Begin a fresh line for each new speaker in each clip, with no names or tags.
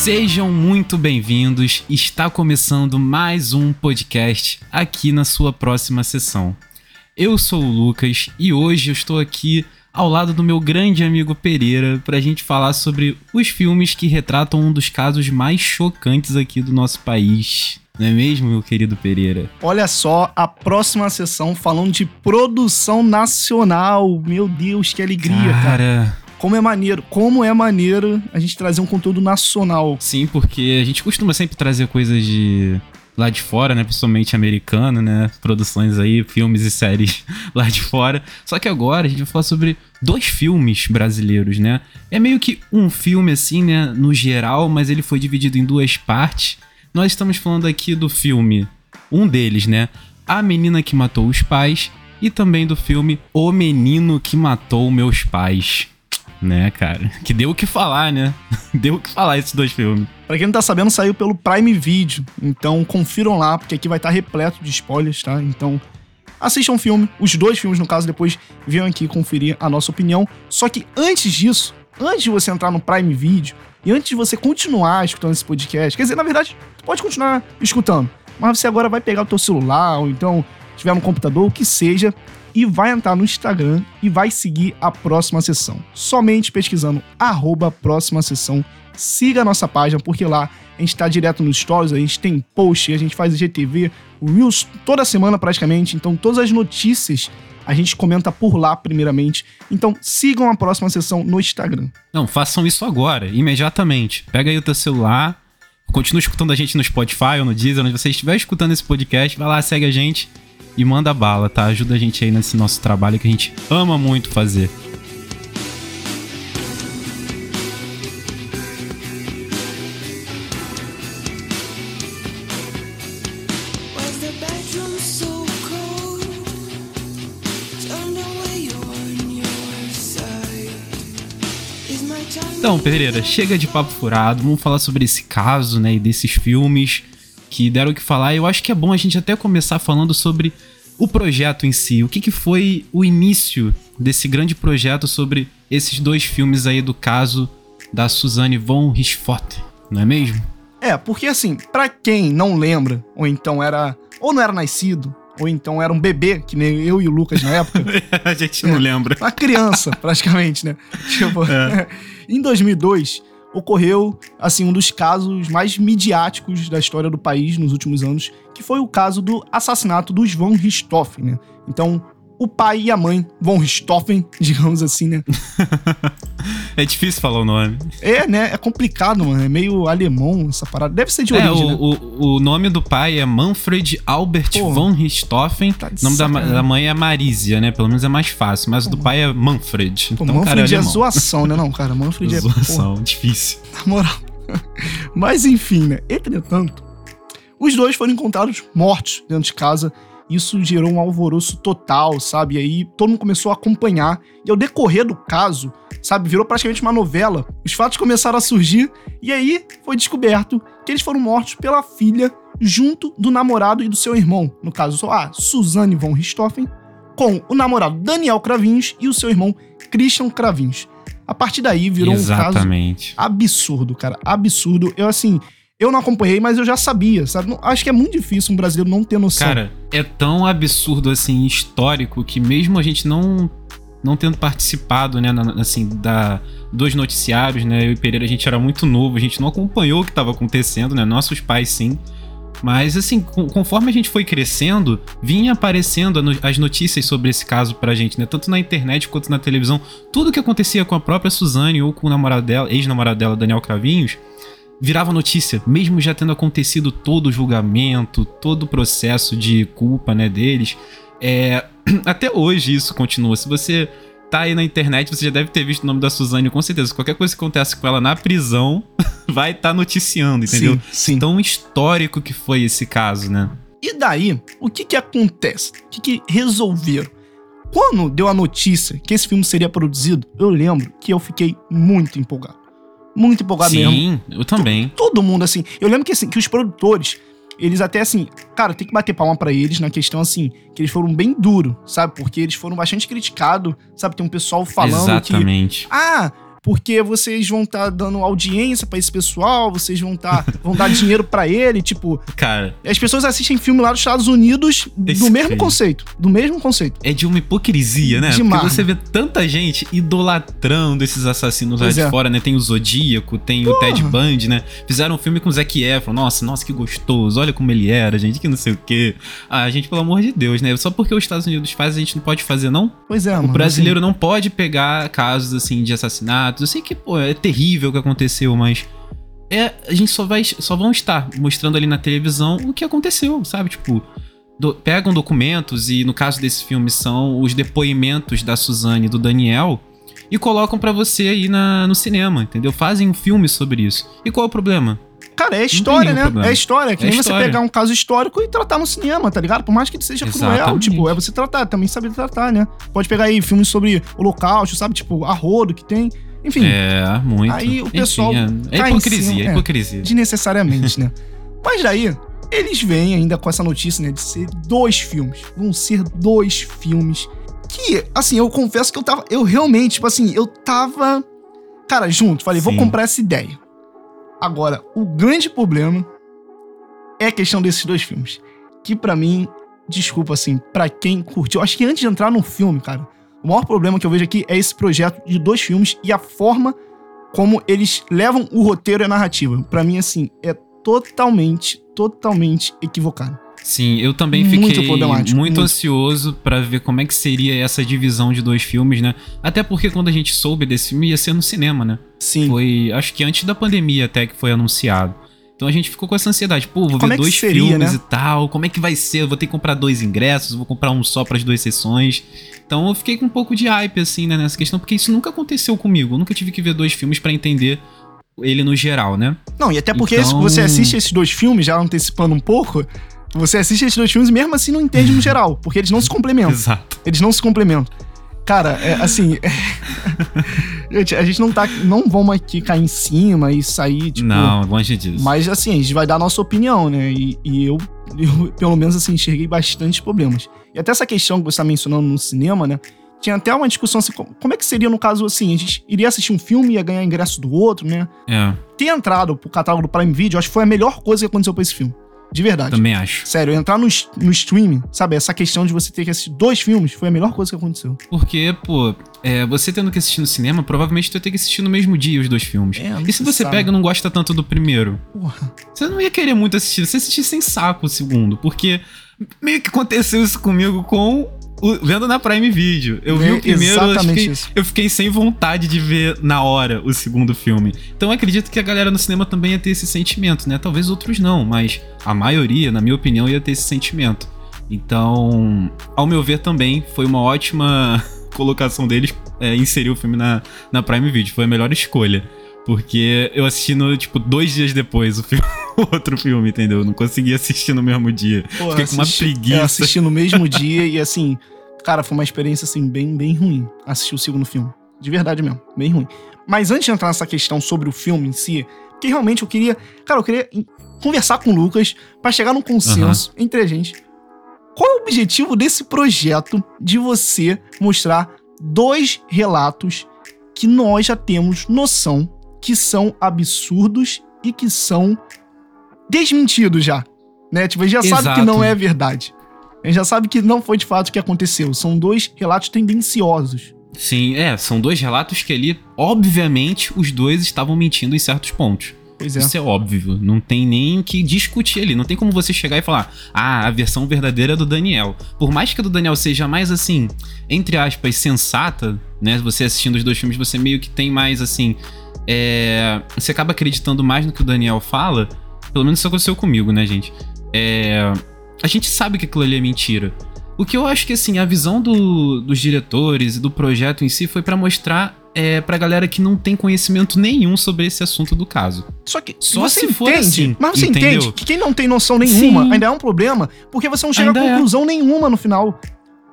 Sejam muito bem-vindos. Está começando mais um podcast aqui na sua próxima sessão. Eu sou o Lucas e hoje eu estou aqui ao lado do meu grande amigo Pereira para a gente falar sobre os filmes que retratam um dos casos mais chocantes aqui do nosso país. Não é mesmo, meu querido Pereira?
Olha só, a próxima sessão falando de produção nacional. Meu Deus, que alegria, cara. cara. Como é maneiro, como é maneiro a gente trazer um conteúdo nacional.
Sim, porque a gente costuma sempre trazer coisas de lá de fora, né? Principalmente americano, né? Produções aí, filmes e séries lá de fora. Só que agora a gente vai falar sobre dois filmes brasileiros, né? É meio que um filme assim, né? No geral, mas ele foi dividido em duas partes. Nós estamos falando aqui do filme, um deles, né? A Menina que Matou os Pais e também do filme O Menino que Matou Meus Pais. Né, cara? Que deu o que falar, né? deu o que falar esses dois filmes.
Pra quem não tá sabendo, saiu pelo Prime Video. Então confiram lá, porque aqui vai estar tá repleto de spoilers, tá? Então assistam o filme, os dois filmes no caso, depois venham aqui conferir a nossa opinião. Só que antes disso, antes de você entrar no Prime Video e antes de você continuar escutando esse podcast, quer dizer, na verdade, pode continuar escutando, mas você agora vai pegar o teu celular ou então estiver no computador, o que seja, e vai entrar no Instagram e vai seguir a próxima sessão. Somente pesquisando arroba próxima sessão. Siga a nossa página, porque lá a gente está direto nos stories, a gente tem post, a gente faz IGTV, Reels toda semana praticamente. Então todas as notícias a gente comenta por lá primeiramente. Então sigam a próxima sessão no Instagram.
Não, façam isso agora, imediatamente. Pega aí o teu celular, continue escutando a gente no Spotify ou no Deezer, onde você estiver escutando esse podcast, vai lá, segue a gente e manda bala, tá? Ajuda a gente aí nesse nosso trabalho que a gente ama muito fazer. Então, Pereira, chega de papo furado, vamos falar sobre esse caso, né, e desses filmes que deram o que falar. Eu acho que é bom a gente até começar falando sobre o projeto em si. O que, que foi o início desse grande projeto sobre esses dois filmes aí do caso da Suzanne von Richthofen, não é mesmo?
É, porque assim, para quem não lembra, ou então era, ou não era nascido, ou então era um bebê, que nem eu e o Lucas na época.
a gente não é, lembra.
Uma criança, praticamente, né? Tipo, é. em 2002, ocorreu assim um dos casos mais midiáticos da história do país nos últimos anos, que foi o caso do assassinato dos von Richthofen, né? Então, o pai e a mãe von Richthofen, digamos assim, né?
é difícil falar o nome.
É, né? É complicado, mano. É meio alemão essa parada. Deve ser de
é,
origem,
o,
né?
o, o, nome do pai é Manfred Albert Porra, von Richthofen. Tá o nome da, da, mãe é Marísia, né? Pelo menos é mais fácil. Mas o do pai é Manfred.
Pô, então, Manfred cara, é, é zoação, né? Não, cara. Manfred é...
Zoação, porra. difícil.
Na moral. Mas enfim, né? Entretanto, os dois foram encontrados mortos dentro de casa isso gerou um alvoroço total, sabe? E aí todo mundo começou a acompanhar. E ao decorrer do caso, sabe, virou praticamente uma novela. Os fatos começaram a surgir e aí foi descoberto que eles foram mortos pela filha junto do namorado e do seu irmão. No caso, a Suzanne von Richthofen, com o namorado Daniel Cravinhos e o seu irmão Christian Cravinhos. A partir daí virou
Exatamente.
um caso absurdo, cara, absurdo. Eu assim, eu não acompanhei, mas eu já sabia, sabe? Acho que é muito difícil um brasileiro não ter noção.
Cara, é tão absurdo, assim, histórico, que mesmo a gente não não tendo participado, né, na, assim, da, dos noticiários, né, eu e Pereira, a gente era muito novo, a gente não acompanhou o que estava acontecendo, né, nossos pais sim, mas, assim, conforme a gente foi crescendo, vinha aparecendo as notícias sobre esse caso pra gente, né? Tanto na internet quanto na televisão. Tudo que acontecia com a própria Suzane ou com o namorado dela, ex-namorado dela, Daniel Cravinhos, virava notícia, mesmo já tendo acontecido todo o julgamento, todo o processo de culpa, né, deles. É, até hoje isso continua. Se você tá aí na internet, você já deve ter visto o nome da Suzane, com certeza. Qualquer coisa que acontece com ela na prisão, vai estar tá noticiando, entendeu? Sim, sim. Tão histórico que foi esse caso, né?
E daí, o que que acontece? O que que resolveram? Quando deu a notícia que esse filme seria produzido, eu lembro que eu fiquei muito empolgado muito empolgado
Sim,
mesmo.
Sim, eu também.
Todo mundo, assim. Eu lembro que, assim, que os produtores, eles até, assim, cara, tem que bater palma para eles na questão, assim, que eles foram bem duros, sabe? Porque eles foram bastante criticados, sabe? Tem um pessoal falando
Exatamente.
que... Ah, porque vocês vão estar tá dando audiência para esse pessoal, vocês vão tá, vão dar dinheiro para ele, tipo.
Cara.
As pessoas assistem filme lá dos Estados Unidos do mesmo conceito. Do mesmo conceito.
É de uma hipocrisia, né? Demais. Porque você vê tanta gente idolatrando esses assassinos pois lá de é. fora, né? Tem o Zodíaco, tem Porra. o Ted Bundy, né? Fizeram um filme com o Zac Efron. Nossa, nossa, que gostoso. Olha como ele era, gente, que não sei o quê. Ah, gente, pelo amor de Deus, né? Só porque os Estados Unidos faz, a gente não pode fazer, não?
Pois é,
O
mano,
brasileiro assim... não pode pegar casos, assim, de assassinatos. Eu sei que, pô, é terrível o que aconteceu, mas é, a gente só vai só vão estar mostrando ali na televisão o que aconteceu, sabe? Tipo, do, pegam documentos e no caso desse filme são os depoimentos da Suzane e do Daniel e colocam para você aí na, no cinema, entendeu? Fazem um filme sobre isso. E qual é o problema?
Cara, é história, né? Problema. É história. Que é nem história. você pegar um caso histórico e tratar no cinema, tá ligado? Por mais que ele seja Exatamente. cruel, tipo, é você tratar, também saber tratar, né? Pode pegar aí filmes sobre holocausto, sabe? Tipo, arrodo que tem. Enfim.
É, muito.
Aí o pessoal.
Enfim, é, é hipocrisia, cima, é hipocrisia.
Desnecessariamente, né? Mas daí, eles vêm ainda com essa notícia, né? De ser dois filmes. Vão ser dois filmes. Que, assim, eu confesso que eu tava. Eu realmente, tipo assim, eu tava. Cara, junto. Falei, Sim. vou comprar essa ideia. Agora, o grande problema é a questão desses dois filmes. Que para mim, desculpa assim, para quem curtiu. Acho que antes de entrar no filme, cara o maior problema que eu vejo aqui é esse projeto de dois filmes e a forma como eles levam o roteiro e a narrativa. Para mim, assim, é totalmente, totalmente equivocado.
Sim, eu também muito fiquei muito, muito, ansioso para ver como é que seria essa divisão de dois filmes, né? Até porque quando a gente soube desse filme ia ser no cinema, né?
Sim.
Foi, acho que antes da pandemia até que foi anunciado. Então a gente ficou com essa ansiedade. Pô, vou como ver é dois seria, filmes né? e tal. Como é que vai ser? Eu vou ter que comprar dois ingressos, vou comprar um só para as duas sessões. Então eu fiquei com um pouco de hype, assim, né, nessa questão, porque isso nunca aconteceu comigo. Eu nunca tive que ver dois filmes para entender ele no geral, né?
Não, e até porque então... você assiste esses dois filmes, já antecipando um pouco, você assiste esses dois filmes mesmo assim não entende no geral, porque eles não se complementam.
Exato.
Eles não se complementam. Cara, é, assim. gente, a gente não tá. Não vamos aqui cair em cima e sair, tipo.
Não, longe disso.
Mas assim, a gente vai dar a nossa opinião, né? E, e eu, eu, pelo menos, assim, enxerguei bastante problemas. E até essa questão que você tá mencionando no cinema, né? Tinha até uma discussão assim, como é que seria no caso assim? A gente iria assistir um filme e ia ganhar ingresso do outro, né?
É.
Ter entrado pro catálogo do Prime Video, acho que foi a melhor coisa que aconteceu pra esse filme. De verdade.
Também acho.
Sério, entrar no, no streaming, sabe? Essa questão de você ter que assistir dois filmes foi a melhor coisa que aconteceu.
Porque, pô, é, você tendo que assistir no cinema, provavelmente tu ia ter que assistir no mesmo dia os dois filmes. É, e se você sabe. pega e não gosta tanto do primeiro? Porra. Você não ia querer muito assistir, você assistir sem saco o segundo. Porque meio que aconteceu isso comigo com vendo na Prime Video. Eu vi o primeiro, eu fiquei, eu fiquei, sem vontade de ver na hora o segundo filme. Então acredito que a galera no cinema também ia ter esse sentimento, né? Talvez outros não, mas a maioria, na minha opinião, ia ter esse sentimento. Então, ao meu ver também, foi uma ótima colocação deles é, inserir o filme na, na Prime Video. Foi a melhor escolha. Porque eu assisti no, tipo, dois dias depois o filme. outro filme, entendeu? Eu não consegui assistir no mesmo dia. Pô, Fiquei assisti, com uma preguiça. Eu
assisti no mesmo dia e assim, cara, foi uma experiência assim bem, bem ruim assistir o segundo filme. De verdade mesmo, bem ruim. Mas antes de entrar nessa questão sobre o filme em si, que realmente eu queria, cara, eu queria conversar com o Lucas para chegar num consenso uhum. entre a gente. Qual é o objetivo desse projeto de você mostrar dois relatos que nós já temos noção que são absurdos e que são desmentido já. Né? Tipo, a gente já Exato. sabe que não é verdade. A gente já sabe que não foi de fato o que aconteceu. São dois relatos tendenciosos.
Sim, é, são dois relatos que ali, obviamente, os dois estavam mentindo em certos pontos. Pois é. Isso é óbvio, não tem nem o que discutir ali. Não tem como você chegar e falar, ah, a versão verdadeira é do Daniel. Por mais que a do Daniel seja mais assim, entre aspas, sensata, né? Você assistindo os dois filmes, você meio que tem mais assim. É... Você acaba acreditando mais no que o Daniel fala, pelo menos isso aconteceu comigo, né, gente? É. A gente sabe que aquilo ali é mentira. O que eu acho que, assim, a visão do, dos diretores e do projeto em si foi para mostrar é, pra galera que não tem conhecimento nenhum sobre esse assunto do caso.
Só que Só você se entende, for assim, mas você entendeu? entende que quem não tem noção nenhuma Sim. ainda é um problema, porque você não chega ainda a é. conclusão é. nenhuma no final.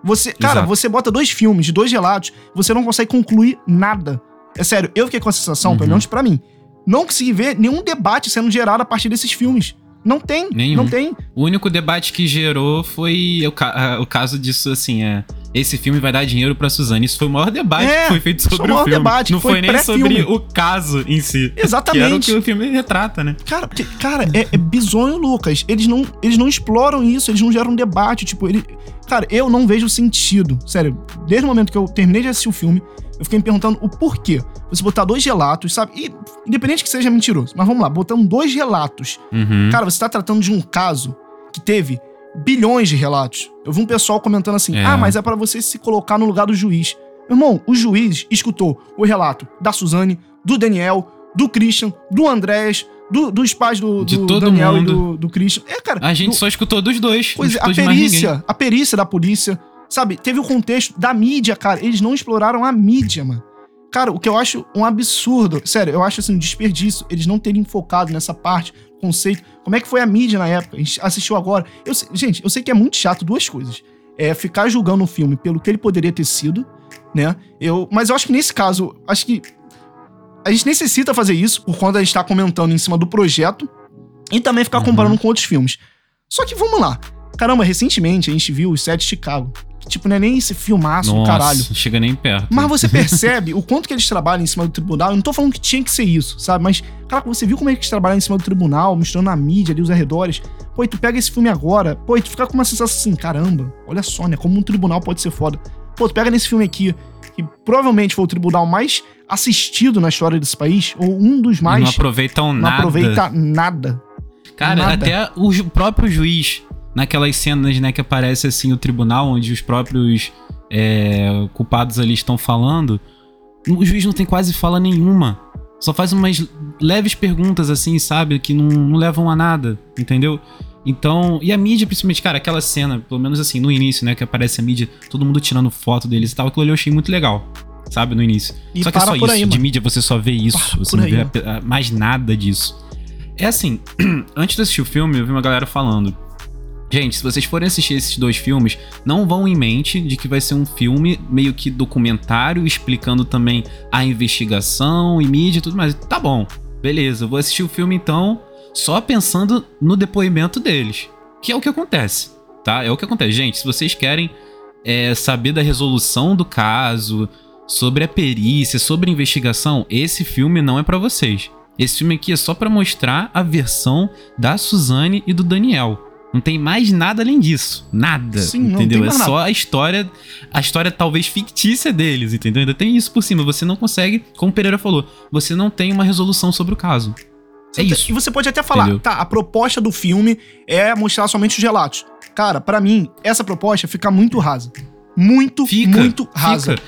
Você, cara, Exato. você bota dois filmes, de dois relatos, você não consegue concluir nada. É sério, eu fiquei com a sensação, uhum. pelo menos pra mim, não consegui ver nenhum debate sendo gerado a partir desses filmes. Não tem, Nenhum. não tem.
O único debate que gerou foi o, ca o caso disso, assim, é esse filme vai dar dinheiro pra Suzane. Isso foi o maior debate
É,
que foi feito sobre
o
o
maior
filme.
debate,
Não
foi
foi, nem sobre o caso em si.
Exatamente.
Que era o que o filme retrata, né?
Cara, porque, cara, é, é bizonho, Lucas. Eles não, eles não exploram isso, eles não geram um debate. Tipo, ele. Cara, eu não vejo sentido. Sério, desde o momento que eu terminei de assistir o filme, eu fiquei me perguntando o porquê. Você botar dois relatos, sabe? E, independente que seja mentiroso, mas vamos lá, botando dois relatos.
Uhum.
Cara, você tá tratando de um caso que teve bilhões de relatos. Eu vi um pessoal comentando assim:
É.
ah, mas é pra você se colocar no lugar do juiz. Meu irmão, o juiz escutou o relato da Suzane, do Daniel, do Christian, do Andrés, do- dos pais do,
De
do
todo
Daniel
mundo.
e do, do Christian. É, cara.
a gente
do-
só escutou dos dois.
Pois é, a perícia, a perícia da polícia, sabe? Teve o contexto da mídia, cara. Eles não exploraram a mídia, mano. Cara, o que eu acho um absurdo, sério, eu acho assim, um desperdício eles não terem focado nessa parte, conceito. Como é que foi a mídia na época? A gente assistiu agora. Eu gente, eu sei que é muito chato duas coisas. É ficar julgando o filme pelo que ele poderia ter sido, né? Eu, mas eu acho que nesse caso, acho que a gente necessita fazer isso por conta de estar comentando em cima do projeto e também ficar
Uhum.
comparando com outros filmes. Só que vamos lá. Caramba, recentemente a gente viu os Sete de Chicago. Tipo, não é nem esse filmaço
Nossa,
caralho.
não chega nem perto.
Mas você percebe o quanto que eles trabalham em cima do tribunal. Eu não tô falando que tinha que ser isso, sabe? Mas, cara, você viu como é que eles trabalham em cima do tribunal, misturando a mídia ali, os arredores. Pô, e tu pega esse filme agora, pô, e tu fica com uma sensação assim, caramba, olha só, né? Como um tribunal pode ser foda. Pô, tu pega nesse filme aqui, que provavelmente foi o tribunal mais assistido na história desse país, ou um dos
E
mais.
não aproveitam
não
nada.
aproveita nada.
Cara,
nada.
até o próprio juiz, naquelas cenas, né, que aparece assim o tribunal, onde os próprios é, culpados ali estão falando, o juiz não tem quase fala nenhuma. Só faz umas leves perguntas, assim, sabe? Que não, não levam a nada, entendeu? Então, e a mídia, principalmente, cara, aquela cena, pelo menos assim, no início, né, que aparece a mídia, todo mundo tirando foto deles e tal, aquilo ali eu achei muito legal, sabe, no início.
E
só que é só isso,
aí,
de mídia você só vê isso,
Para
você não vê mais nada disso. É assim, antes de assistir o filme, eu vi uma galera falando. Gente, se vocês forem assistir esses dois filmes, não vão em mente de que vai ser um filme meio que documentário, explicando também a investigação e mídia e tudo mais. Tá bom, beleza, vou assistir o filme então, só pensando no depoimento deles. Que é o que acontece, tá? É o que acontece. Gente, se vocês querem é, saber da resolução do caso, sobre a perícia, sobre a investigação, esse filme não é pra vocês. Esse filme aqui é só pra mostrar a versão da Suzane e do Daniel. Não tem mais nada além disso. Nada.
Sim,
entendeu? é só a história, a história talvez fictícia deles, entendeu? Ainda tem isso por cima. Você não consegue, como o Pereira falou, você não tem uma resolução sobre o caso. É isso.
E você pode até falar,
Entendeu?
tá, a proposta do filme é mostrar somente os relatos. Cara, pra mim, essa proposta fica muito rasa. Muito,
Fica,
muito rasa.
fica.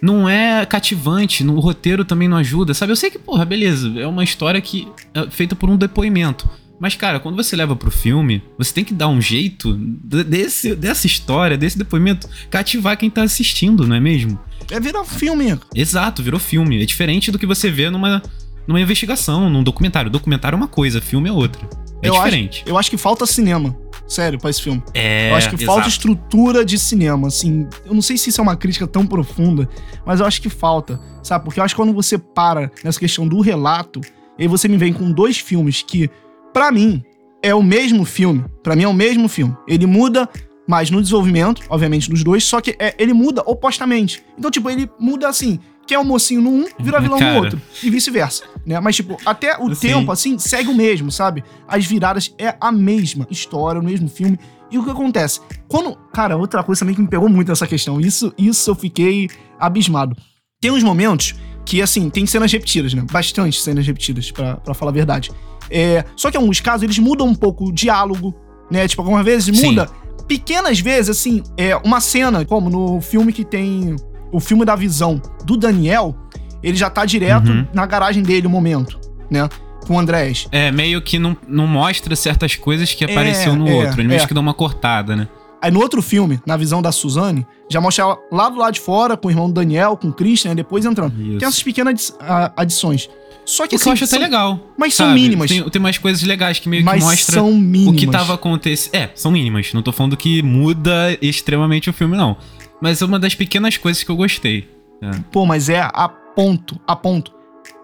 Não é cativante, no o roteiro também não ajuda, sabe? Eu sei que, porra, beleza, é uma história que é feita por um depoimento. Mas, cara, quando você leva pro filme, você tem que dar um jeito de- desse, dessa história, desse depoimento, cativar quem tá assistindo, não é mesmo?
É virar um filme.
Exato, virou filme. É diferente do que você vê numa, numa investigação, num documentário. Documentário é uma coisa, filme é outra. É
eu
diferente.
Acho, eu acho que falta cinema. Sério, pra esse filme.
É,
eu acho que falta
exato.
estrutura de cinema, assim. Eu não sei se isso é uma crítica tão profunda, mas eu acho que falta, sabe? Porque eu acho que quando você para nessa questão do relato, e aí você me vem com dois filmes que, pra mim, é o mesmo filme. Pra mim é o mesmo filme. Ele muda mais no desenvolvimento, obviamente, dos dois, só que é, ele muda opostamente. Então, tipo, ele muda assim. Quem é o mocinho no um, vira vilão
Cara.
no outro. E vice-versa, né? Mas, tipo, até o
Sim.
tempo, assim, segue o mesmo, sabe? As viradas é a mesma história, o mesmo filme. E o que acontece? Quando. Cara, outra coisa também que me pegou muito nessa questão. Isso, isso eu fiquei abismado. Tem uns momentos que, assim, tem cenas repetidas, né? Bastante cenas repetidas, pra falar a verdade. É, só que em alguns casos eles mudam um pouco o diálogo, né? Tipo, algumas vezes
Sim.
muda. Pequenas vezes, assim, é uma cena, como no filme que tem. O filme da visão do Daniel, ele já tá direto
Uhum.
na garagem dele o momento, né? Com o Andrés.
É, meio que não, não mostra certas coisas que
É,
apareceu no
é,
outro. Ele meio
é.
que dá uma cortada, né?
Aí no outro filme, na visão da Suzane, já mostra ela lá do lado de fora, com o irmão do Daniel, com o Christian, né? depois entrando.
Isso.
Tem essas pequenas adições. Só que
O que eu acho
são-
até legal.
Mas são
sabe?
mínimas.
Tem, tem umas coisas legais que meio
mas
que mostra
são
o que tava acontecendo. É, são mínimas. Não tô falando que muda extremamente o filme, não. Mas é uma das pequenas coisas que eu gostei. É.
Pô, mas é a ponto, a ponto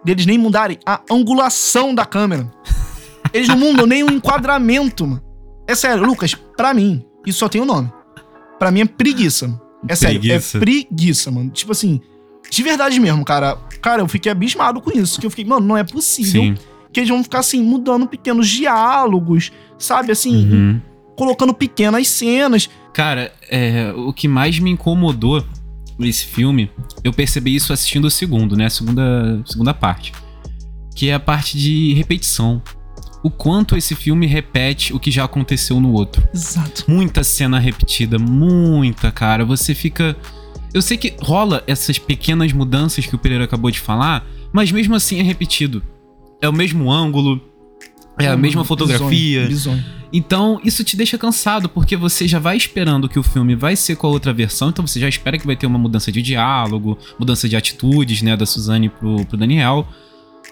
deles nem mudarem a angulação da câmera. Eles não mudam nem o enquadramento, mano. É sério, Lucas, pra mim, isso só tem um nome. Pra mim é preguiça. É sério,
Preguiça.
é preguiça, mano. Tipo assim, de verdade mesmo, cara. Cara, eu fiquei abismado com isso. Que eu fiquei, mano, não é possível
Sim.
que eles vão ficar assim, mudando pequenos diálogos, sabe? Assim,
Uhum.
colocando pequenas cenas.
Cara, é, o que mais me incomodou nesse filme, eu percebi isso assistindo o segundo, né? A segunda, segunda parte. Que é a parte de repetição. O quanto esse filme repete o que já aconteceu no outro.
Exato.
Muita cena repetida, muita, cara. Você fica. Eu sei que rola essas pequenas mudanças que o Pereira acabou de falar, mas mesmo assim é repetido. É o mesmo ângulo, é a mesma fotografia.
Bizonho, bizonho.
Então, isso te deixa cansado, porque você já vai esperando que o filme vai ser com a outra versão, então você já espera que vai ter uma mudança de diálogo, mudança de atitudes, né, da Suzane pro, pro Daniel.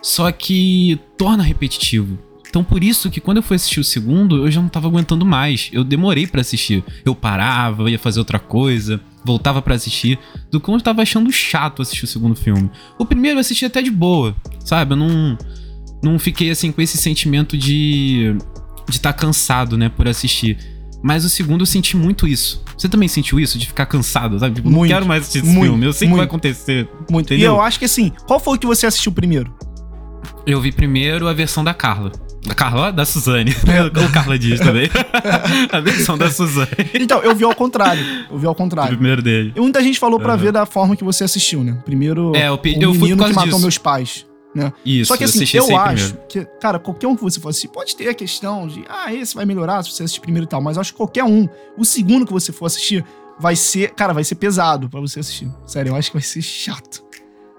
Só que torna repetitivo. Então, por isso que quando eu fui assistir o segundo, eu já não tava aguentando mais. Eu demorei pra assistir. Eu parava, ia fazer outra coisa, voltava pra assistir. Do que eu tava achando chato assistir o segundo filme. O primeiro eu assisti até de boa, sabe? Eu não, não fiquei assim com esse sentimento de de estar cansado, né, por assistir. Mas o segundo eu senti muito isso. Você também sentiu isso? De ficar cansado, sabe? Tipo, não
Muito,
quero mais assistir esse
muito,
filme. Eu sei que vai
muito.
acontecer.
Muito.
Entendeu?
E eu acho que assim, qual foi o que você assistiu primeiro?
Eu vi primeiro a versão da Carla. Da Carla? Da Suzane.
É.
Ou Carla diz também. a versão da Suzane.
Então, eu vi ao contrário. Eu vi ao
O
contrário.
primeiro dele.
E muita gente falou pra
Aham.
ver da forma que você assistiu, né? Primeiro,
É, eu pe-
o
eu fui
menino
por causa
que matou
disso.
meus pais. Né?
Isso,
Só que assim, eu acho
primeiro.
que, cara, qualquer um que você for assistir, pode ter a questão de, ah, esse vai melhorar se você assistir primeiro e tal, mas eu acho que qualquer um, o segundo que você for assistir, vai ser, cara, vai ser pesado pra você assistir. Sério, eu acho que vai ser chato.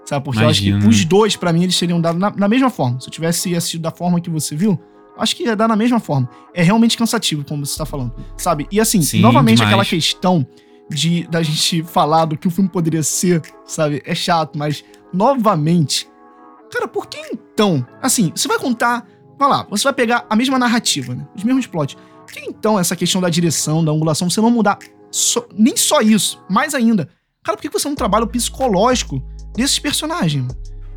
Sabe? Porque eu acho que os dois, pra mim, eles teriam dado na, na mesma forma. Se eu tivesse assistido da forma que você viu, acho que ia dar na mesma forma. É realmente cansativo, como você tá falando. Sabe? E assim,
Sim,
novamente
demais.
aquela questão de da gente falar do que o filme poderia ser, sabe? É chato, mas novamente Cara, por que então? Assim, você vai contar. Vai lá, você vai pegar a mesma narrativa, né? Os mesmos plots. Por que então essa questão da direção, da angulação, você não mudar só- nem só isso, mais ainda? Cara, por que você não trabalha o psicológico desses personagens?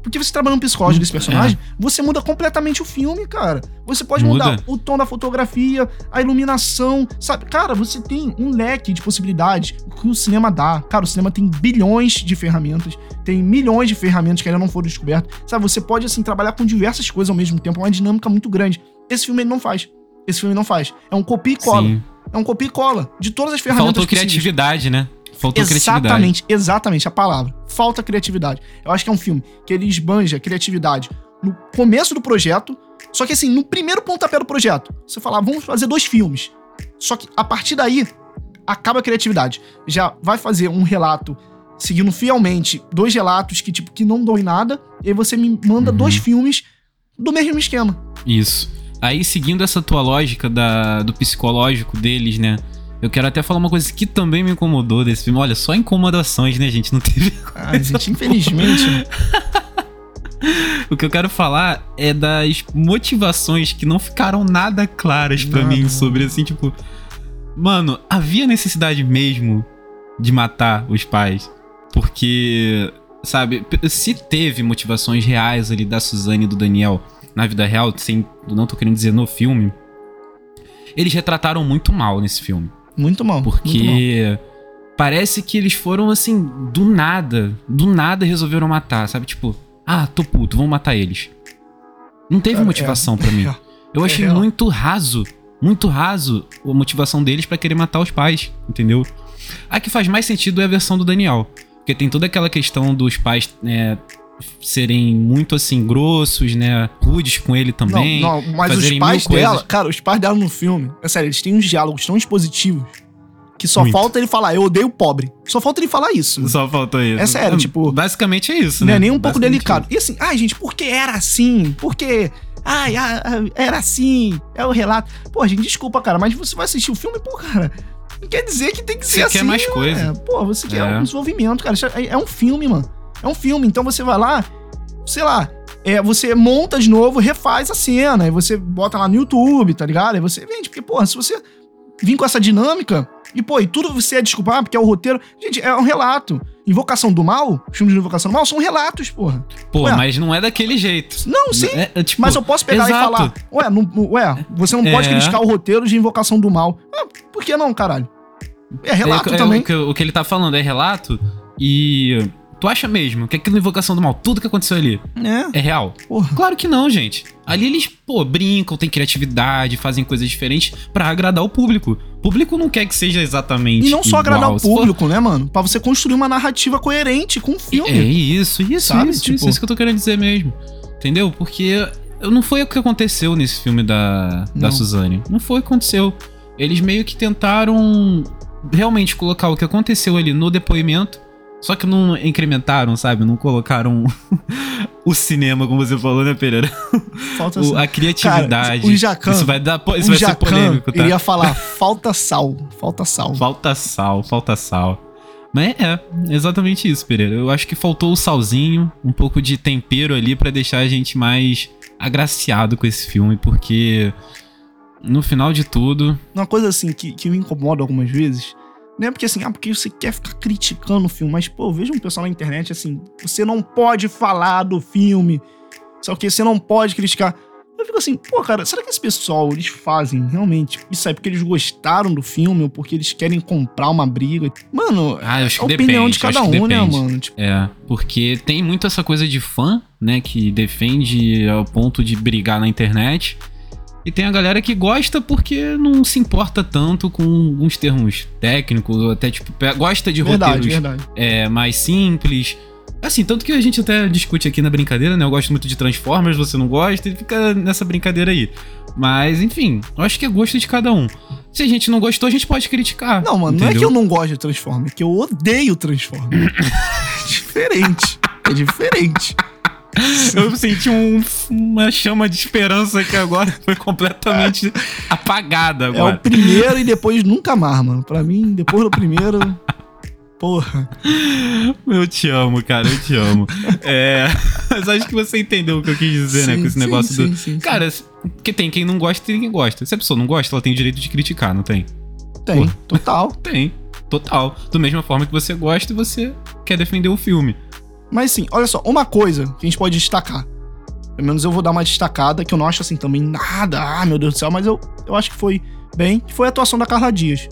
Porque você trabalhando o psicológico desse personagem, você muda completamente o filme, cara. Você pode
Muda.
mudar o tom da fotografia, a iluminação, sabe? Cara, você tem um leque de possibilidades que o cinema dá. Cara, o cinema tem bilhões de ferramentas, tem milhões de ferramentas que ainda não foram descobertas. Sabe, você pode, assim, trabalhar com diversas coisas ao mesmo tempo, é uma dinâmica muito grande. Esse filme ele não faz. Esse filme não faz. É um copia e cola.
Sim.
É um copia e cola de todas as ferramentas
Faltou criatividade, né? Faltou criatividade.
Exatamente, exatamente a palavra. Falta criatividade. Eu acho que é um filme que ele esbanja criatividade no começo do projeto, só que assim, no primeiro pontapé do projeto, você fala, "Ah, vamos fazer dois filmes. Só que a partir daí, acaba a criatividade. Já vai fazer um relato seguindo fielmente dois relatos que, tipo, que não dão em nada, e aí você me manda
Uhum.
dois filmes do mesmo esquema.
Isso. Aí, seguindo essa tua lógica da, do psicológico deles, né? Eu quero até falar uma coisa que também me incomodou desse filme. Olha, só incomodações, né, gente? Não teve.
Ah, gente, infelizmente.
O que eu quero falar é das motivações que não ficaram nada claras pra
Nada.
mim sobre assim, tipo. Mano, havia necessidade mesmo de matar os pais. Porque, sabe, se teve motivações reais ali da Suzane e do Daniel na vida real, sem, não tô querendo dizer no filme, eles retrataram muito mal nesse filme.
Muito mal. muito mal.
Porque parece que eles foram assim, do nada, do nada resolveram matar, sabe? Tipo, ah, tô puto, vamos matar eles. Não teve motivação pra mim.
é.
Eu
é
achei muito raso, muito raso a motivação deles pra querer matar os pais, entendeu? A que faz mais sentido é a versão do Daniel. Porque tem toda aquela questão dos pais né, serem muito assim, grossos, né? Rudes com ele também.
Não, não, mas os pais dela, cara, os pais dela no filme, é sério, eles têm uns diálogos tão expositivos que só
Muito.
falta ele falar, eu odeio o pobre. Só falta ele falar isso.
Só faltou isso.
É sério, tipo,
Basicamente é isso,
Não
né?
é nem um pouco delicado. E assim, ai, gente, por que era assim? Por que. Ai, ah, era assim. É o relato. Pô, gente, desculpa, cara, mas você vai assistir o filme, pô, cara. Não quer dizer que tem que
Você
ser
quer
assim.
mais
né?
coisa.
Pô, você quer
É.
um desenvolvimento, cara. É, é um filme, mano. É um filme. Então você vai lá, sei lá, é, você monta de novo, refaz a cena, aí você bota lá no YouTube, tá ligado? Aí você vende. Porque, pô, se você vir com essa dinâmica, e, pô, e tudo você é desculpar, porque é o roteiro. Gente, é um relato. Invocação do Mal, os filmes de Invocação do Mal são relatos, porra.
Pô,
Ué.
mas não é daquele jeito.
Não, sim.
É, é, tipo,
Mas eu posso pegar e
exato.
falar, ué, não- ué, você não pode
É.
criticar o roteiro de Invocação do Mal. Ah, por que não, caralho? É relato
é, é
também.
O que, o que ele tá falando é relato e. Tu acha mesmo que aquilo é invocação do mal, tudo que aconteceu ali,
É,
é real?
porra.
Claro que não, gente. Ali eles, pô, brincam, têm criatividade, fazem coisas diferentes pra agradar o público. O público não quer que seja exatamente.
E não só agradar
igual.
o
Se for-
público, né, mano? Pra você construir uma narrativa coerente com o filme.
É isso, isso,
Sabe?
isso,
Tipo-
isso, isso que eu tô querendo dizer mesmo. Entendeu? Porque não foi o que aconteceu nesse filme da, da
Não.
Suzane. Não foi o que aconteceu. Eles meio que tentaram realmente colocar o que aconteceu ali no depoimento, só que não incrementaram, sabe? Não colocaram o cinema, como você falou, né, Pereira?
Falta
O- a criatividade.
Cara, o Jacan-
Isso vai, dar, isso vai ser polêmico, tá?
iria falar, falta sal, falta sal.
Falta sal, falta sal. Mas é, exatamente isso, Pereira. Eu acho que faltou o salzinho, um pouco de tempero ali pra deixar a gente mais agraciado com esse filme, porque no final de tudo,
Uma coisa assim que, que me incomoda algumas vezes, não é porque assim, ah, porque você quer ficar criticando o filme, mas pô, eu vejo um pessoal na internet assim, você não pode falar do filme, só que você não pode criticar. Eu fico assim, pô, cara, será que esse pessoal, eles fazem realmente isso aí porque eles gostaram do filme ou porque eles querem comprar uma briga? Mano,
ah, acho
é a opinião
depende,
de cada um, né, mano? Tipo,
É, porque tem muito essa coisa de fã, né, que defende ao ponto de brigar na internet. E tem a galera que gosta porque não se importa tanto com alguns termos técnicos, ou até tipo, gosta de
verdade,
roteiros
verdade.
é, mais simples. Assim, tanto que a gente até discute aqui na brincadeira, né? Eu gosto muito de Transformers, você não gosta, e fica nessa brincadeira aí. Mas, enfim, eu acho que é gosto de cada um. Se a gente não gostou, a gente pode criticar.
Não, mano, não é que
entendeu?
eu não gosto de Transformers, é que eu odeio Transformers. é diferente. É diferente.
Eu senti um- uma chama de esperança que agora foi completamente apagada
É
agora.
o primeiro e depois nunca mais, mano. Pra mim, depois do primeiro. Porra.
Eu te amo, cara, eu te amo. é, mas acho que você entendeu o que eu quis dizer, né?
Sim,
Com esse negócio
sim,
do.
sim, sim.
Cara, que tem quem não gosta e tem quem gosta. Se a pessoa não gosta, ela tem o direito de criticar, não tem?
Tem,
pô.
total.
Tem. Total. Da mesma forma que você gosta e você quer defender o filme.
Mas sim, olha só, uma coisa que a gente pode destacar. Pelo menos eu vou dar uma destacada, que eu não acho assim também nada, ah, meu Deus do céu, mas eu, eu acho que foi bem, que foi a atuação da Carla Dias.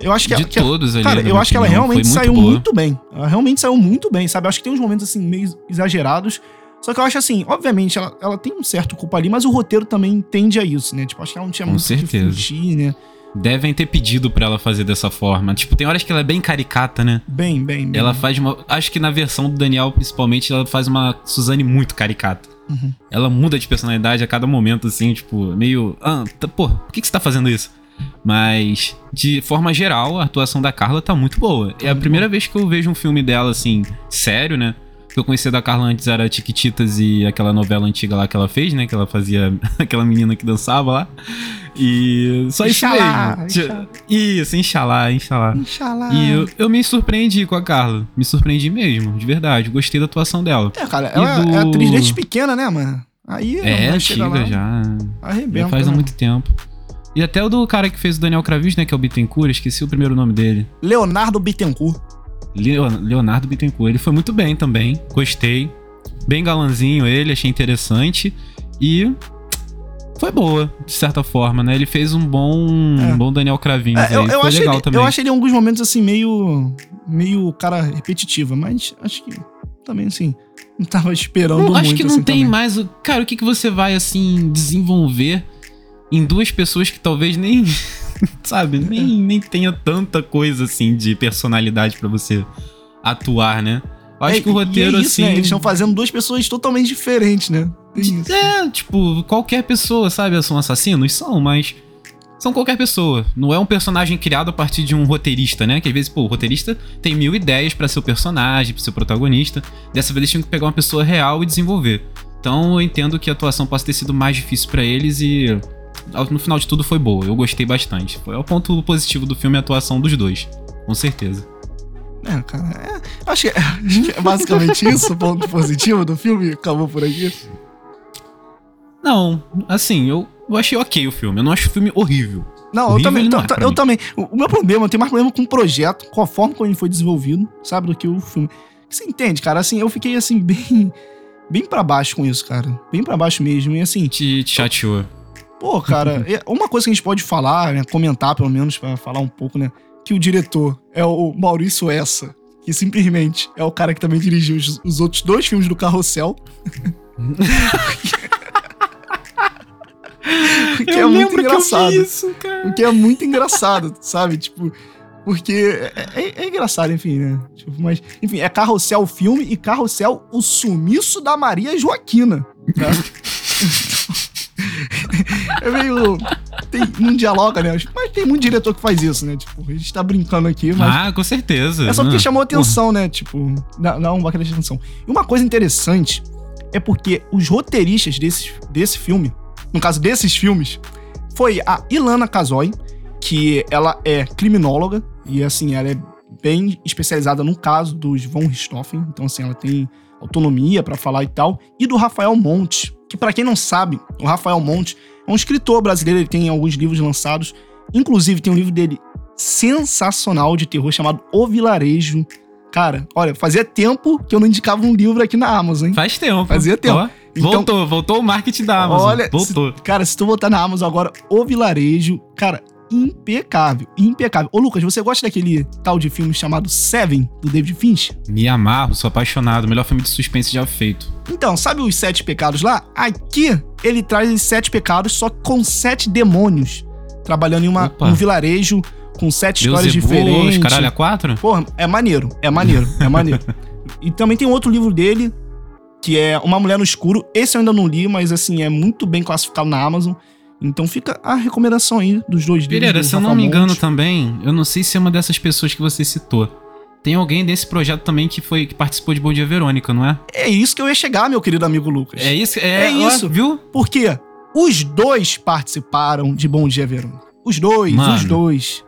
Eu acho que,
de
que
todos ali.
Cara,
na
eu acho que ela realmente
foi
saiu
boa.
muito bem. Ela realmente saiu muito bem, sabe? Eu acho que tem uns momentos, assim, meio exagerados. Só que eu acho assim, obviamente, ela, ela tem um certo culpa ali, mas o roteiro também tende a isso, né? Tipo, acho que ela não tinha
Com
muito o que
certeza.
fugir, né?
Devem ter pedido pra ela fazer dessa forma. Tipo, tem horas que ela é bem caricata, né?
Bem, bem, bem.
Ela faz uma. Acho que na versão do Daniel, principalmente, ela faz uma Suzane muito caricata.
Uhum.
Ela muda de personalidade a cada momento, assim, tipo, meio. Ah, tá, porra, por que, que você tá fazendo isso? Mas, de forma geral, a atuação da Carla tá muito boa. É a primeira vez que eu vejo um filme dela, assim, sério, né? Que eu conhecia da Carla antes era Tiquititas e aquela novela antiga lá que ela fez, né? Que ela fazia aquela menina que dançava lá. E só isso
Inxalá,
mesmo.
inxalá.
Isso, Inxalá, Inxalá.
Inxalá.
E eu, eu me surpreendi com a Carla. Me surpreendi mesmo, de verdade. Gostei da atuação dela.
É, cara,
E
ela
do-
é atriz desde pequena, né, mano? Aí
É, antiga
lá,
já.
Arrebenta.
Já faz há
né?
muito tempo. E até o do cara que fez o Daniel Cravis, né? Que é o Bittencourt, esqueci o primeiro nome dele.
Leonardo Bittencourt.
Leo- Leonardo Bittencourt. Ele foi muito bem também. Gostei. Bem galanzinho ele, achei interessante. E foi boa, de certa forma, né? Ele fez um bom,
É.
um bom Daniel Cravinhos
É, eu, eu,
foi
acho
legal
ele,
também.
eu acho ele em alguns momentos, assim, meio. meio cara repetitiva, mas acho que também, assim, não tava esperando
Não,
muito.
acho que não
assim,
tem
também.
mais. o- Cara, o que, que você vai, assim, desenvolver em duas pessoas que talvez nem. Sabe? Nem, nem tenha tanta coisa, assim, de personalidade pra você atuar, né? Eu acho
É,
que o
e
roteiro,
é isso,
assim.
Né? Eles estão fazendo duas pessoas totalmente diferentes, né? Isso.
É, tipo, qualquer pessoa, sabe? São assassinos? São, mas. São qualquer pessoa. Não é um personagem criado a partir de um roteirista, né? Que às vezes, pô, o roteirista tem mil ideias pra ser o personagem, pra ser o protagonista. Dessa vez eles tinham que pegar uma pessoa real e desenvolver. Então eu entendo que a atuação possa ter sido mais difícil pra eles e. No final de tudo foi boa. Eu gostei bastante. Foi o ponto positivo do filme a atuação dos dois. Com certeza.
É, cara, é, acho, que é, acho que é basicamente isso, o ponto positivo do filme. Acabou por aqui.
Não, assim, eu, eu achei ok o filme. Eu não acho o filme horrível.
Não, eu também.
não é
eu
mim.
também. O, o meu problema, eu tenho mais problema com o projeto, com a forma como ele foi desenvolvido, sabe, do que o filme. Você entende, cara? Assim, eu fiquei assim, bem. Bem pra baixo com isso, cara. Bem pra baixo mesmo. E assim,
Te, te chateou.
Pô, cara, é uma coisa que a gente pode falar, né? Comentar, pelo menos, pra falar um pouco, né? que o diretor é o Maurício Essa, que simplesmente é o cara que também dirigiu os, os outros dois filmes do Carrossel. o que
Eu
é muito
que
engraçado.
vi isso, cara.
O que é muito engraçado, sabe? Tipo, porque é, é- é engraçado, enfim, né? Tipo, mas, enfim, é Carrossel o filme e Carrossel o sumiço da Maria Joaquina. Tá? é meio. Tem, não dialoga, né? Mas tem muito diretor que faz isso, né? Tipo, a gente tá brincando aqui, mas.
Ah, com certeza.
É só porque chamou atenção, né? Tipo, não, não vai querer atenção. E uma coisa interessante é porque os roteiristas desse, desse filme, no caso desses filmes, foi a Ilana Kazoy, que ela é criminóloga e, assim, ela é bem especializada no caso dos von Richthofen. Então, assim, ela tem autonomia pra falar e tal. E do Rafael Monte, que pra quem não sabe, o Rafael Monte é um escritor brasileiro, ele tem alguns livros lançados. Inclusive, tem um livro dele sensacional de terror chamado O Vilarejo. Cara, olha, fazia tempo que eu não indicava um livro aqui na Amazon, hein?
Faz tempo.
Fazia tempo.
Ó,
Então-
voltou, voltou o marketing da Amazon.
Olha,
voltou.
se- cara, se tu botar na Amazon agora O Vilarejo, cara, impecável, impecável. Ô, Lucas, você gosta daquele tal de filme chamado Seven, do David Finch?
Me amarro, sou apaixonado. Melhor filme de suspense já feito.
Então, sabe os sete pecados lá? Aqui ele traz os sete pecados, só com sete demônios. Trabalhando em uma,
Opa.
um vilarejo com sete histórias
Beelzebub,
diferentes.
caralho, a quatro?
Porra, é maneiro, é maneiro, é maneiro. e também tem outro livro dele, que é Uma Mulher no Escuro. Esse eu ainda não li, mas assim, é muito bem classificado na Amazon. Então fica a recomendação aí dos dois livros.
Pereira,
do
se eu não me engano também, eu não sei se é uma dessas pessoas que você citou. Tem alguém desse projeto também que foi que participou de Bom Dia Verônica, não é?
É isso que eu ia chegar, meu querido amigo Lucas.
É isso? É,
É
ó,
isso.
viu?
Porque os dois participaram de Bom Dia Verônica. Os dois,
Mano.
os dois.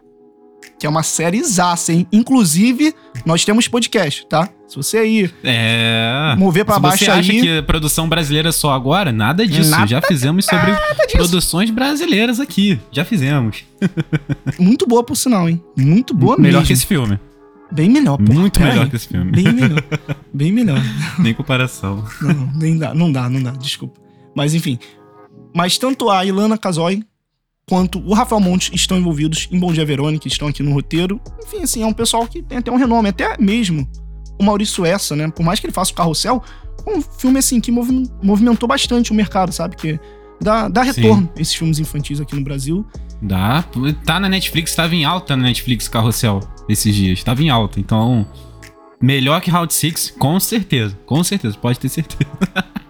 Que é uma série zaça, hein? Inclusive, nós temos podcast, tá? Se você aí
É.
mover pra
Se
baixo
você acha
aí.
que produção brasileira é só agora, nada disso.
Nada-
Já fizemos sobre produções brasileiras aqui. Já fizemos.
Muito boa, por sinal, hein? Muito boa
melhor
mesmo.
que esse filme.
Bem melhor, pô.
Muito melhor
aí.
que esse filme.
Bem melhor. Bem melhor.
Nem comparação.
Não, não, nem dá, não dá, não dá, desculpa. Mas enfim. Mas tanto a Ilana Casoy quanto o Rafael Montes estão envolvidos em Bom Dia Verônica, estão aqui no roteiro. Enfim, assim, é um pessoal que tem até um renome, até mesmo o Maurício Essa, né? Por mais que ele faça o Carrossel, é um filme assim que movi- movimentou bastante o mercado, sabe? Que dá, dá
Sim.
retorno esses filmes infantis aqui no Brasil.
Dá. Tá na Netflix, tava em alta na Netflix Carrossel esses dias. Tava em alta. Então, melhor que Round Six, com certeza. Com certeza, pode ter certeza.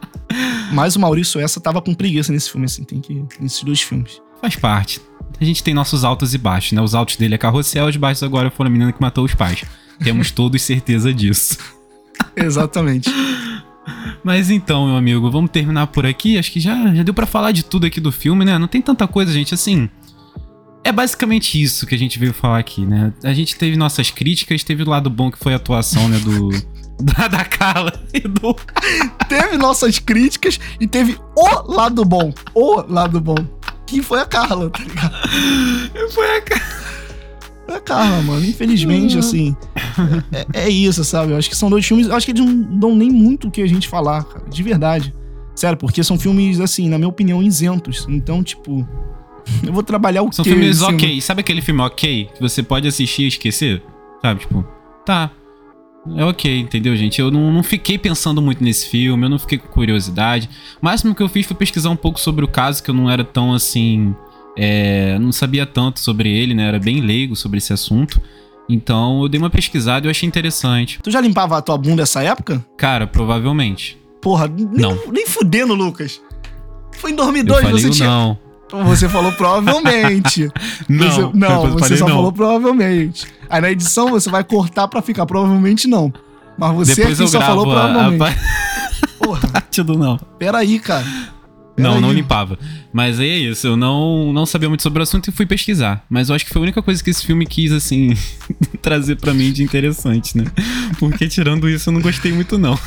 Mas o Maurício Essa tava com preguiça nesse filme, assim, tem que. nesses dois filmes.
Faz parte. A gente tem nossos altos e baixos, né? Os altos dele é Carrossel, os baixos agora foram a menina que matou os pais. Temos todos certeza disso.
Exatamente.
Mas então, meu amigo, vamos terminar por aqui. Acho que já, já deu pra falar de tudo aqui do filme, né? Não tem tanta coisa, gente. Assim, é basicamente isso que a gente veio falar aqui, né? A gente teve nossas críticas, teve o lado bom que foi a atuação, né, do da, da Carla e do
teve nossas críticas e teve o lado bom. O lado bom. Que foi a Carla, tá ligado?
foi a Carla.
Foi a Carla, mano. Infelizmente, assim. É, é isso, sabe? Eu acho que são dois filmes. Eu acho que eles não dão nem muito o que a gente falar, cara. De verdade. Sério, porque são filmes, assim, na minha opinião, isentos. Então, tipo. Eu vou trabalhar o
São filmes
cima?
ok. Sabe aquele filme ok que você pode assistir e esquecer? Sabe, tipo, tá. É ok, entendeu, gente? Eu não, não fiquei pensando muito nesse filme, eu não fiquei com curiosidade. O máximo que eu fiz foi pesquisar um pouco sobre o caso, que eu não era tão assim. É, não sabia tanto sobre ele, né? Era bem leigo sobre esse assunto. Então eu dei uma pesquisada e eu achei interessante.
Tu já limpava a tua bunda nessa época?
Cara, provavelmente.
Porra, nem,
Não.
nem fudendo, Lucas. Foi em
Eu
2002
falei
você tinha.
não.
Você falou provavelmente.
Não,
Você, não, você só
não.
falou provavelmente. Aí na edição você vai cortar pra ficar provavelmente não. Mas você
Depois
aqui só falou
a, a
provavelmente. Porra,
parte do não.
peraí, cara.
Não, não limpava. Mas aí é isso, eu não, não sabia muito sobre o assunto e fui pesquisar. Mas eu acho que foi a única coisa que esse filme quis, assim, trazer pra mim de interessante, né? Porque tirando isso, eu não gostei muito, não.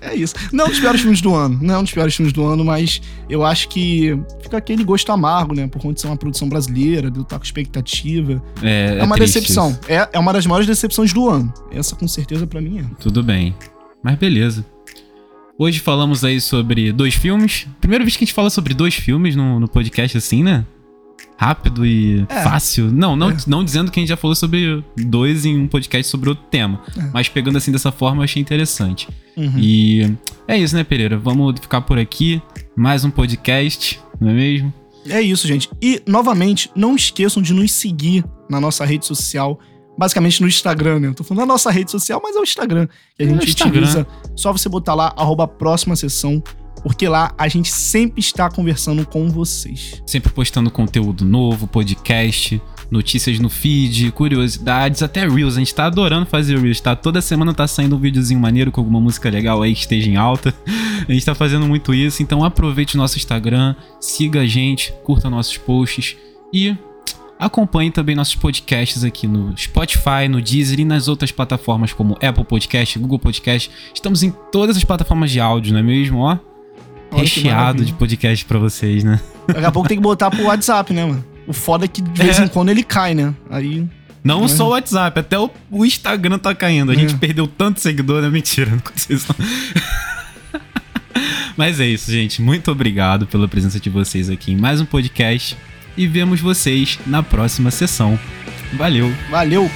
É isso. Não é um dos piores filmes do ano. Não é um dos piores filmes do ano, mas eu acho que fica aquele gosto amargo, né? Por conta de ser uma produção brasileira, de eu estar com expectativa.
É,
É, uma
triste
decepção.
isso.
É, é uma das maiores decepções do ano. Essa com certeza pra mim é.
Tudo bem. Mas beleza. Hoje falamos aí sobre dois filmes. Primeira vez que a gente fala sobre dois filmes no, no podcast, assim, né? rápido e
É.
fácil. Não, não,
É.
não dizendo que a gente já falou sobre dois em um podcast sobre outro tema.
É.
Mas pegando assim dessa forma, eu achei interessante.
Uhum.
E é isso, né, Pereira? Vamos ficar por aqui. Mais um podcast, não é mesmo?
É isso, gente. E, novamente, não esqueçam de nos seguir na nossa rede social. Basicamente no Instagram, né? Eu tô falando da nossa rede social, mas é o Instagram que a
É
gente utiliza. Só você botar lá, arroba próxima sessão, porque lá a gente sempre está conversando com vocês.
Sempre postando conteúdo novo, podcast, notícias no feed, curiosidades, até Reels. A gente tá adorando fazer Reels, tá? Toda semana tá saindo um videozinho maneiro com alguma música legal aí que esteja em alta. A gente tá fazendo muito isso, então aproveite o nosso Instagram, siga a gente, curta nossos posts e acompanhe também nossos podcasts aqui no Spotify, no Deezer e nas outras plataformas como Apple Podcast, Google Podcast. Estamos em todas as plataformas de áudio, não é mesmo? Ó,
Olha
recheado de podcast pra vocês, né?
Daqui a pouco tem que botar pro WhatsApp, né, mano? O foda é que de vez
É.
em quando ele cai, né? Aí.
Não
É.
só o WhatsApp, até o, o Instagram tá caindo. A gente
É.
perdeu tanto seguidor, né? Mentira, não aconteceu isso. Mas é isso, gente. Muito obrigado pela presença de vocês aqui em mais um podcast. E vemos vocês na próxima sessão. Valeu!
Valeu!